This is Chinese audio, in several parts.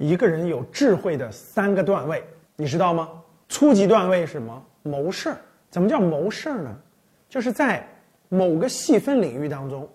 一个人有智慧的三个段位，你知道吗？初级段位是什么？谋事儿。怎么叫谋事儿呢？就是在某个细分领域当中，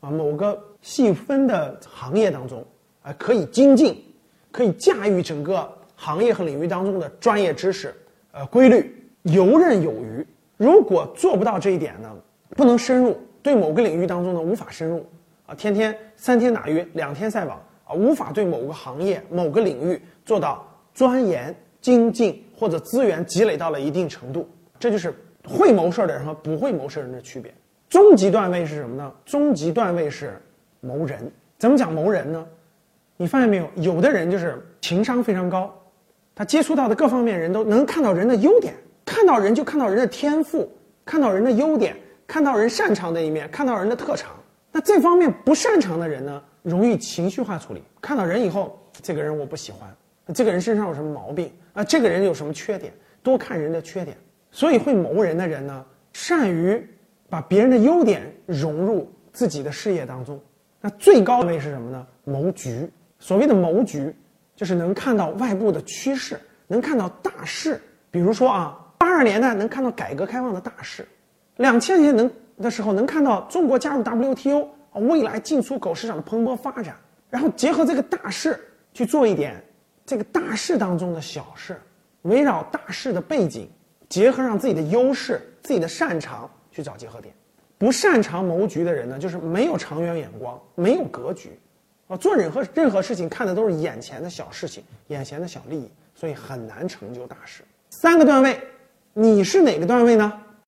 啊，某个细分的行业当中，啊，可以精进，可以驾驭整个行业和领域当中的专业知识，呃，规律游刃有余。如果做不到这一点呢，不能深入，对某个领域当中呢无法深入，啊，天天三天打鱼两天晒网。啊无法对某个行业、某个领域做到钻研精进，或者资源积累到了一定程度，这就是会谋事的人和不会谋事人的区别。中级段位是什么呢？中级段位是谋人。怎么讲谋人呢？你发现没有？有的人就是情商非常高，他接触到的各方面人都能看到人的优点，看到人就看到人的天赋，看到人的优点，看到人擅长的一面，看到人的特长。那这方面不擅长的人呢？容易情绪化处理，看到人以后，这个人我不喜欢，这个人身上有什么毛病啊？这个人有什么缺点？多看人的缺点。所以会谋人的人呢，善于把别人的优点融入自己的事业当中。那最高位是什么呢？谋局。所谓的谋局，就是能看到外部的趋势，能看到大势。比如说啊，八十年代能看到改革开放的大势，两千年能的时候能看到中国加入 WTO。未来进出口市场的蓬勃发展，然后结合这个大势去做一点这个大势当中的小事，围绕大势的背景，结合上自己的优势、自己的擅长去找结合点。不擅长谋局的人呢，就是没有长远眼光，没有格局，啊，做任何任何事情看的都是眼前的小事情、眼前的小利益，所以很难成就大事。三个段位，你是哪个段位呢？